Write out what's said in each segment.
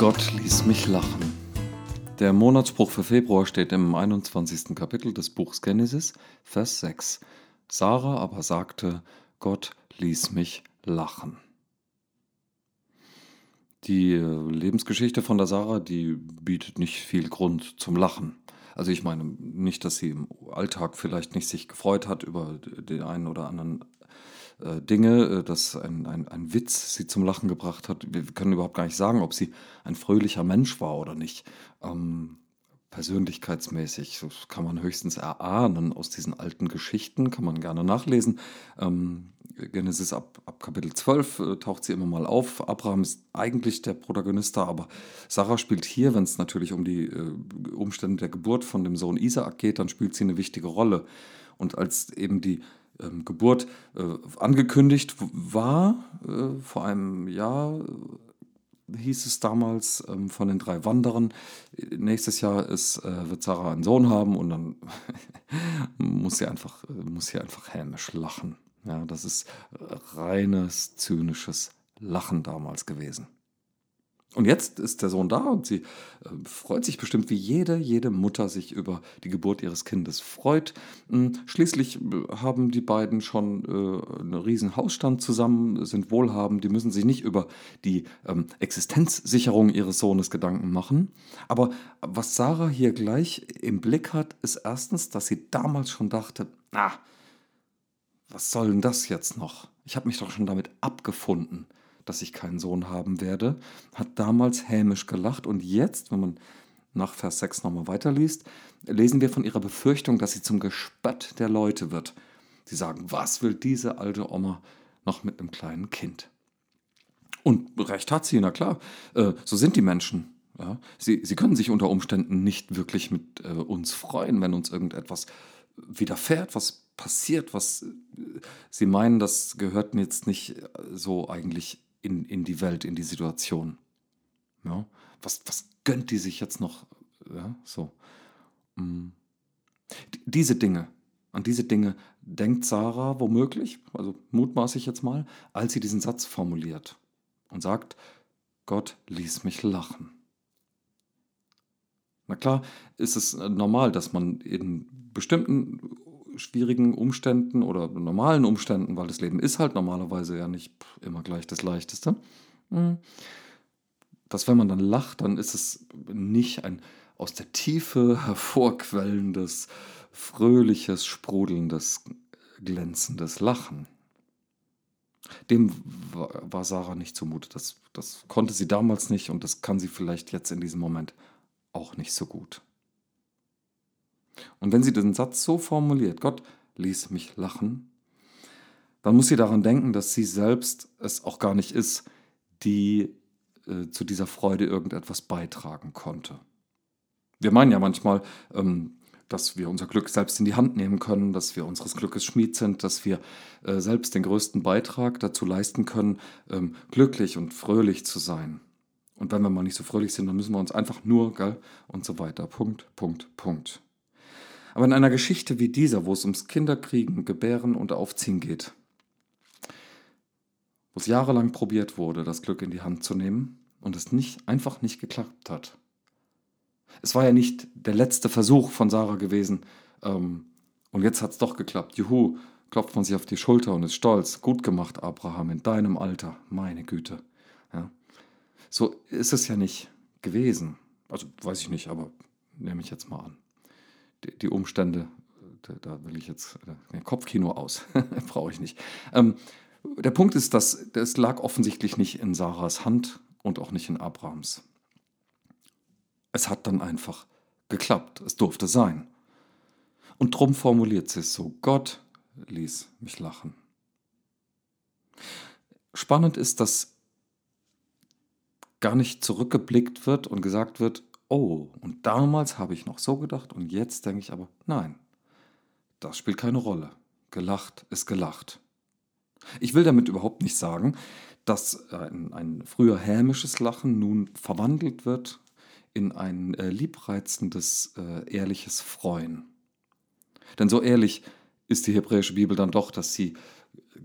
Gott ließ mich lachen. Der Monatsspruch für Februar steht im 21. Kapitel des Buchs Genesis, Vers 6. Sarah aber sagte, Gott ließ mich lachen. Die äh, Lebensgeschichte von der Sarah, die bietet nicht viel Grund zum Lachen. Also ich meine nicht, dass sie im Alltag vielleicht nicht sich gefreut hat über den einen oder anderen Dinge, äh, dass ein, ein, ein Witz sie zum Lachen gebracht hat. Wir können überhaupt gar nicht sagen, ob sie ein fröhlicher Mensch war oder nicht. Ähm, persönlichkeitsmäßig, das kann man höchstens erahnen aus diesen alten Geschichten, kann man gerne nachlesen. Ähm, Genesis ab, ab Kapitel 12 äh, taucht sie immer mal auf. Abraham ist eigentlich der Protagonist da, aber Sarah spielt hier, wenn es natürlich um die äh, Umstände der Geburt von dem Sohn Isaak geht, dann spielt sie eine wichtige Rolle. Und als eben die ähm, Geburt äh, angekündigt war, äh, vor einem Jahr hieß es damals ähm, von den drei Wanderern, nächstes Jahr ist, äh, wird Sarah einen Sohn haben und dann muss sie einfach, muss sie einfach hämisch lachen. Ja, das ist reines, zynisches Lachen damals gewesen. Und jetzt ist der Sohn da und sie äh, freut sich bestimmt, wie jede, jede Mutter sich über die Geburt ihres Kindes freut. Hm, schließlich äh, haben die beiden schon äh, einen riesen Hausstand zusammen, sind wohlhabend, die müssen sich nicht über die ähm, Existenzsicherung ihres Sohnes Gedanken machen. Aber was Sarah hier gleich im Blick hat, ist erstens, dass sie damals schon dachte, ah, was soll denn das jetzt noch? Ich habe mich doch schon damit abgefunden dass ich keinen Sohn haben werde, hat damals hämisch gelacht und jetzt, wenn man nach Vers 6 nochmal weiterliest, lesen wir von ihrer Befürchtung, dass sie zum Gespött der Leute wird. Sie sagen, was will diese alte Oma noch mit einem kleinen Kind? Und recht hat sie, na klar, äh, so sind die Menschen. Ja? Sie, sie können sich unter Umständen nicht wirklich mit äh, uns freuen, wenn uns irgendetwas widerfährt, was passiert, was äh, sie meinen, das gehört jetzt nicht so eigentlich in, in die Welt, in die Situation. Ja? Was, was gönnt die sich jetzt noch? Ja, so. Mm. Diese Dinge, an diese Dinge denkt Sarah womöglich, also mutmaße ich jetzt mal, als sie diesen Satz formuliert und sagt, Gott ließ mich lachen. Na klar, ist es normal, dass man in bestimmten schwierigen Umständen oder normalen Umständen, weil das Leben ist halt normalerweise ja nicht immer gleich das Leichteste, hm, dass wenn man dann lacht, dann ist es nicht ein aus der Tiefe hervorquellendes, fröhliches, sprudelndes, glänzendes Lachen. Dem war Sarah nicht zumute. Das, das konnte sie damals nicht und das kann sie vielleicht jetzt in diesem Moment auch nicht so gut. Und wenn sie den Satz so formuliert, Gott ließ mich lachen, dann muss sie daran denken, dass sie selbst es auch gar nicht ist, die äh, zu dieser Freude irgendetwas beitragen konnte. Wir meinen ja manchmal, ähm, dass wir unser Glück selbst in die Hand nehmen können, dass wir unseres Glückes Schmied sind, dass wir äh, selbst den größten Beitrag dazu leisten können, ähm, glücklich und fröhlich zu sein. Und wenn wir mal nicht so fröhlich sind, dann müssen wir uns einfach nur, gell, und so weiter. Punkt, Punkt, Punkt. Aber in einer Geschichte wie dieser, wo es ums Kinderkriegen, Gebären und Aufziehen geht, wo es jahrelang probiert wurde, das Glück in die Hand zu nehmen und es nicht, einfach nicht geklappt hat. Es war ja nicht der letzte Versuch von Sarah gewesen ähm, und jetzt hat es doch geklappt. Juhu, klopft man sich auf die Schulter und ist stolz. Gut gemacht, Abraham, in deinem Alter. Meine Güte. Ja. So ist es ja nicht gewesen. Also weiß ich nicht, aber nehme ich jetzt mal an die, die Umstände, da, da, will ich jetzt äh, Kopfkino aus, brauche ich nicht. Ähm, der Punkt ist, dass das lag offensichtlich nicht in Sarahs Hand und auch nicht in Abrahams. Es hat dann einfach geklappt. Es durfte sein. Und drum formuliert sie es so: Gott ließ mich lachen. Spannend ist, dass gar nicht zurückgeblickt wird und gesagt wird, oh, und damals habe ich noch so gedacht und jetzt denke ich aber, nein, das spielt keine Rolle. Gelacht ist gelacht. Ich will damit überhaupt nicht sagen, dass ein, ein früher hämisches Lachen nun verwandelt wird in ein äh, liebreizendes, äh, ehrliches Freuen. Denn so ehrlich ist die hebräische Bibel dann doch, dass sie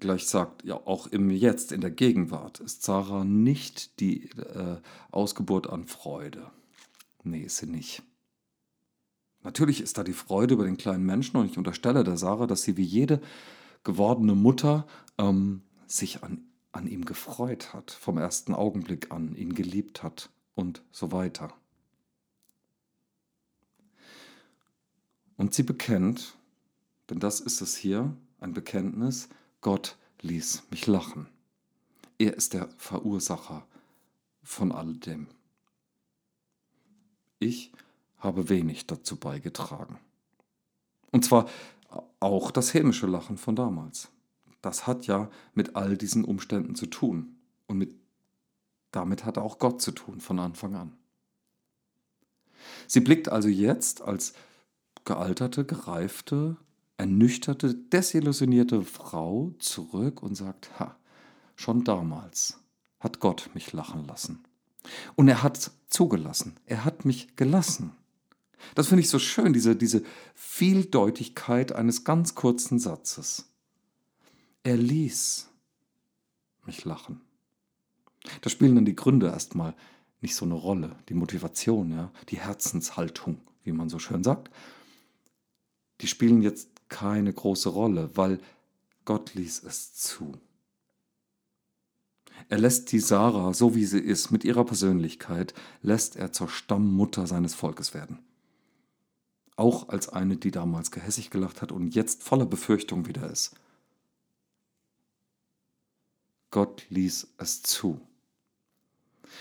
gleich sagt, ja, auch im Jetzt, in der Gegenwart, ist Sarah nicht die äh, Ausgeburt an Freude. Nee, ist sie nicht. Natürlich ist da die Freude über den kleinen Menschen und ich unterstelle der Sarah, dass sie wie jede gewordene Mutter ähm, sich an, an ihm gefreut hat, vom ersten Augenblick an, ihn geliebt hat und so weiter. Und sie bekennt, denn das ist es hier, ein Bekenntnis, Gott ließ mich lachen. Er ist der Verursacher von all dem. Ich habe wenig dazu beigetragen. Und zwar auch das hämische Lachen von damals. Das hat ja mit all diesen Umständen zu tun. Und mit, damit hat auch Gott zu tun von Anfang an. Sie blickt also jetzt als gealterte, gereifte, ernüchterte, desillusionierte Frau zurück und sagt, ha, schon damals hat Gott mich lachen lassen. Und er hat zugelassen, er hat mich gelassen. Das finde ich so schön, diese, diese Vieldeutigkeit eines ganz kurzen Satzes. Er ließ mich lachen. Da spielen dann die Gründe erstmal nicht so eine Rolle, die Motivation, ja, die Herzenshaltung, wie man so schön sagt. Die spielen jetzt keine große Rolle, weil Gott ließ es zu. Er lässt die Sarah, so wie sie ist, mit ihrer Persönlichkeit, lässt er zur Stammmutter seines Volkes werden. Auch als eine, die damals gehässig gelacht hat und jetzt voller Befürchtung wieder ist. Gott ließ es zu.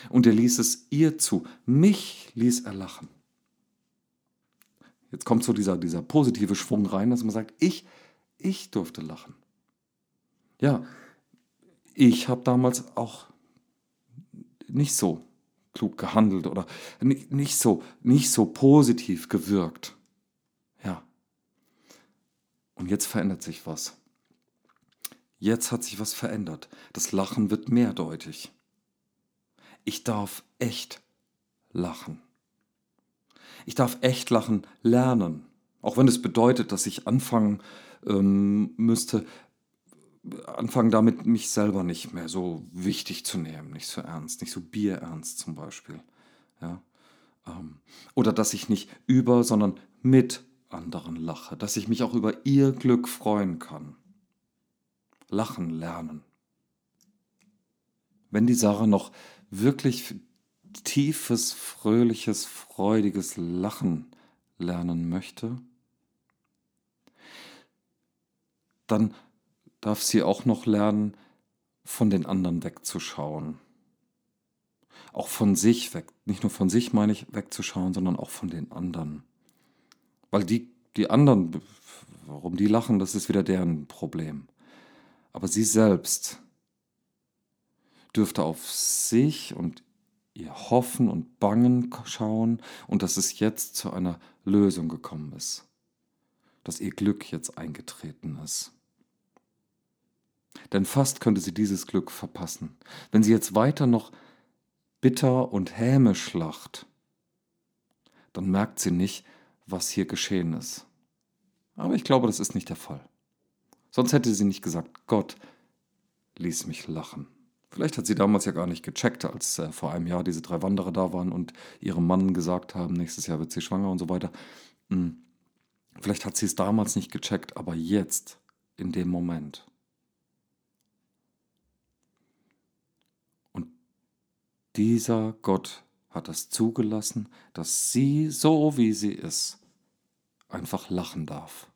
Und er ließ es ihr zu. Mich ließ er lachen. Jetzt kommt so dieser, dieser positive Schwung rein, dass man sagt, ich, ich durfte lachen. Ja, ich habe damals auch nicht so klug gehandelt oder nicht, nicht, so, nicht so positiv gewirkt. Ja. Und jetzt verändert sich was. Jetzt hat sich was verändert. Das Lachen wird mehrdeutig. Ich darf echt lachen. Ich darf echt lachen lernen. Auch wenn es bedeutet, dass ich anfangen ähm, müsste, anfangen damit, mich selber nicht mehr so wichtig zu nehmen, nicht so ernst, nicht so bierernst zum Beispiel. Ja? Ähm, oder dass ich nicht über, sondern mit anderen lache, dass ich mich auch über ihr Glück freuen kann. Lachen lernen. Wenn die Sarah noch wirklich tiefes, fröhliches, freudiges Lachen lernen möchte, dann darf sie auch noch lernen, von den anderen wegzuschauen. Auch von sich weg, nicht nur von sich meine ich wegzuschauen, sondern auch von den anderen. Weil die, die anderen, warum die lachen, das ist wieder deren Problem. Aber sie selbst dürfte auf sich und ihr Hoffen und Bangen schauen und dass es jetzt zu einer Lösung gekommen ist, dass ihr Glück jetzt eingetreten ist. Denn fast könnte sie dieses Glück verpassen, wenn sie jetzt weiter noch bitter und hämisch lacht. Dann merkt sie nicht, was hier geschehen ist. Aber ich glaube, das ist nicht der Fall. Sonst hätte sie nicht gesagt, Gott ließ mich lachen. Vielleicht hat sie damals ja gar nicht gecheckt, als äh, vor einem Jahr diese drei Wanderer da waren und ihrem Mann gesagt haben, nächstes Jahr wird sie schwanger und so weiter. Hm. Vielleicht hat sie es damals nicht gecheckt, aber jetzt, in dem Moment. Dieser Gott hat es zugelassen, dass sie, so wie sie ist, einfach lachen darf.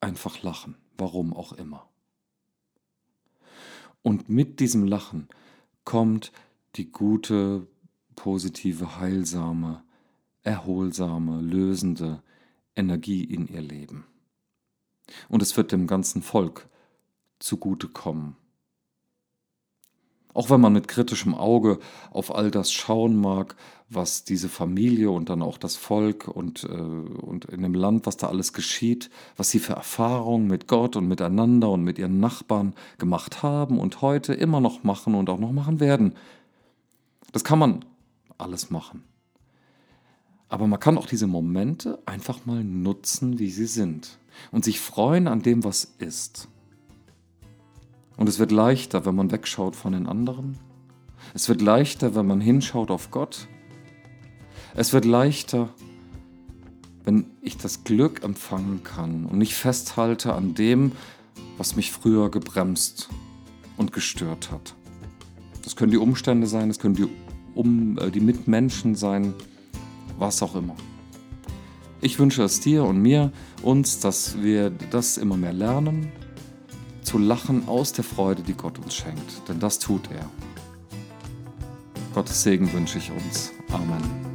Einfach lachen, warum auch immer. Und mit diesem Lachen kommt die gute, positive, heilsame, erholsame, lösende Energie in ihr Leben. Und es wird dem ganzen Volk zugutekommen. Auch wenn man mit kritischem Auge auf all das schauen mag, was diese Familie und dann auch das Volk und, äh, und in dem Land, was da alles geschieht, was sie für Erfahrungen mit Gott und miteinander und mit ihren Nachbarn gemacht haben und heute immer noch machen und auch noch machen werden. Das kann man alles machen. Aber man kann auch diese Momente einfach mal nutzen, wie sie sind und sich freuen an dem, was ist. Und es wird leichter, wenn man wegschaut von den anderen. Es wird leichter, wenn man hinschaut auf Gott. Es wird leichter, wenn ich das Glück empfangen kann und nicht festhalte an dem, was mich früher gebremst und gestört hat. Das können die Umstände sein, das können die, um, äh, die Mitmenschen sein, was auch immer. Ich wünsche es dir und mir, uns, dass wir das immer mehr lernen, zu lachen aus der Freude, die Gott uns schenkt. Denn das tut er. Gottes Segen wünsche ich uns. Amen.